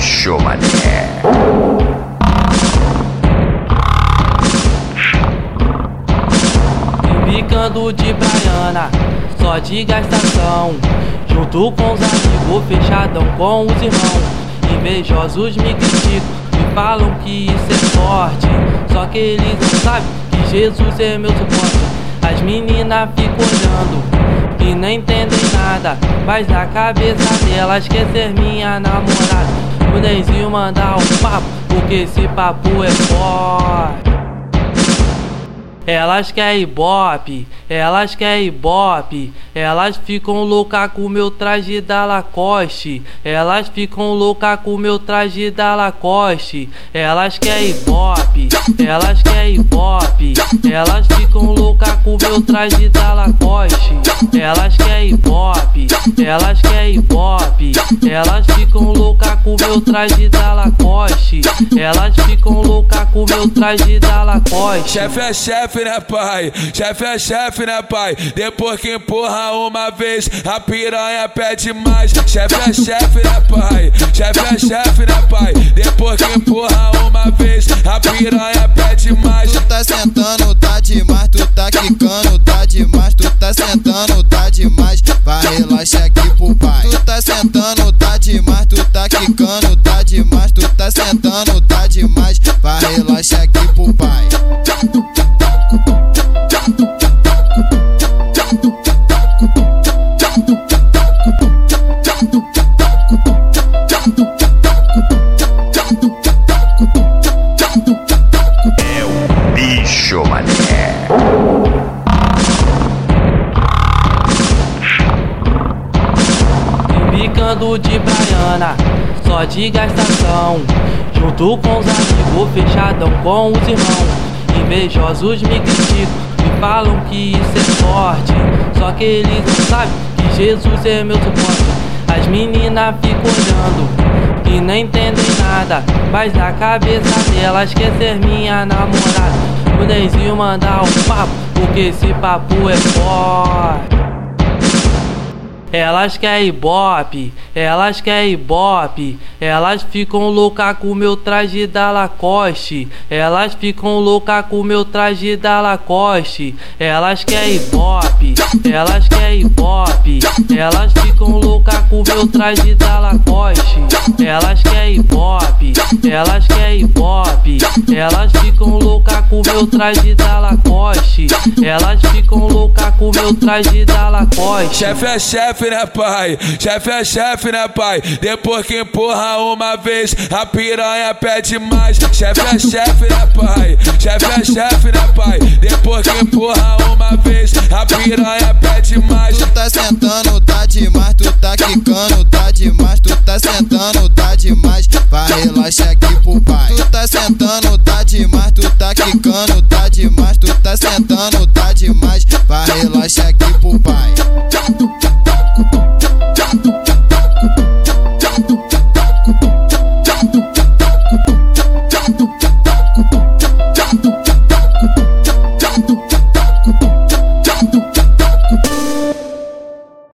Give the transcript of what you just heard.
bicho, mané. Ficando de Braiana, só de gastação. Junto com os amigos, fechadão com os irmãos. Invejosos me criticam, me falam que isso é sorte. Só que eles não sabem que Jesus é meu suporte. As meninas ficam olhando e não entendem nada. Mas na cabeça delas quer ser minha namorada. O Nenzinho mandar um papo, porque esse papo é forte. Elas querem ibope, elas querem ibope, elas ficam louca com meu traje da Lacoste, elas ficam louca com meu traje da Lacoste, elas querem ibope, elas querem ibope, elas ficam louca com meu traje da Lacoste, elas querem ibope, elas querem ibope, elas ficam louca meu traje da Lacoste, elas ficam louca com meu traje da Lacoste. Chefe é chefe, né, pai? Chefe é chefe, né, pai? Depois que empurra uma vez, a piranha pede mais. Chefe é chefe, né, pai? Chefe é chefe, né, pai? Depois que empurra uma vez, a piranha pede mais. Tu tá sentando, tá demais, tu tá quicando, tá demais, tu tá sentando, tá demais. Vai relaxar aqui pro pai. Tu tá sentando, demais, tu quicando, tá demais, tu tá sentando, tá demais. Vai relaxar aqui pro pai. É o bicho, mané. Ficando de Braiana, só de gastação. Junto com os amigos, fechadão com os irmãos. Invejosos me criticam, me falam que isso é sorte. Só que eles não sabem que Jesus é meu suporte. As meninas ficam olhando e não entendem nada. Mas na cabeça delas quer ser minha namorada. O Nenzinho mandar um papo, porque esse papo é forte. Elas querem ibope, elas querem ibope, elas ficam louca com meu traje da Lacoste, elas ficam louca com meu traje da Lacoste, elas querem ibope, elas querem ibope, elas ficam louca com meu traje da Lacoste, elas querem ibope, elas querem ibope, elas ficam louca com meu traje da Lacoste, elas ficam louca com meu traje da Lacoste. Chefe é chefe, né, pai? Chefe é chefe, né, pai? Depois que empurra uma vez, a piranha pede mais. Chefe é chefe, né, pai? Chefe é chefe, né, pai? Depois que empurra uma vez, a piranha pede mais. Tu tá sentando, tá demais, tu tá quicando, tá demais, tu tá sentando, tá demais. Vai relaxar aqui pro pai. Tu tá sentando, demais, tocando, tá demais, tu tá sentando, tá demais. Vai relaxar aqui pro pai.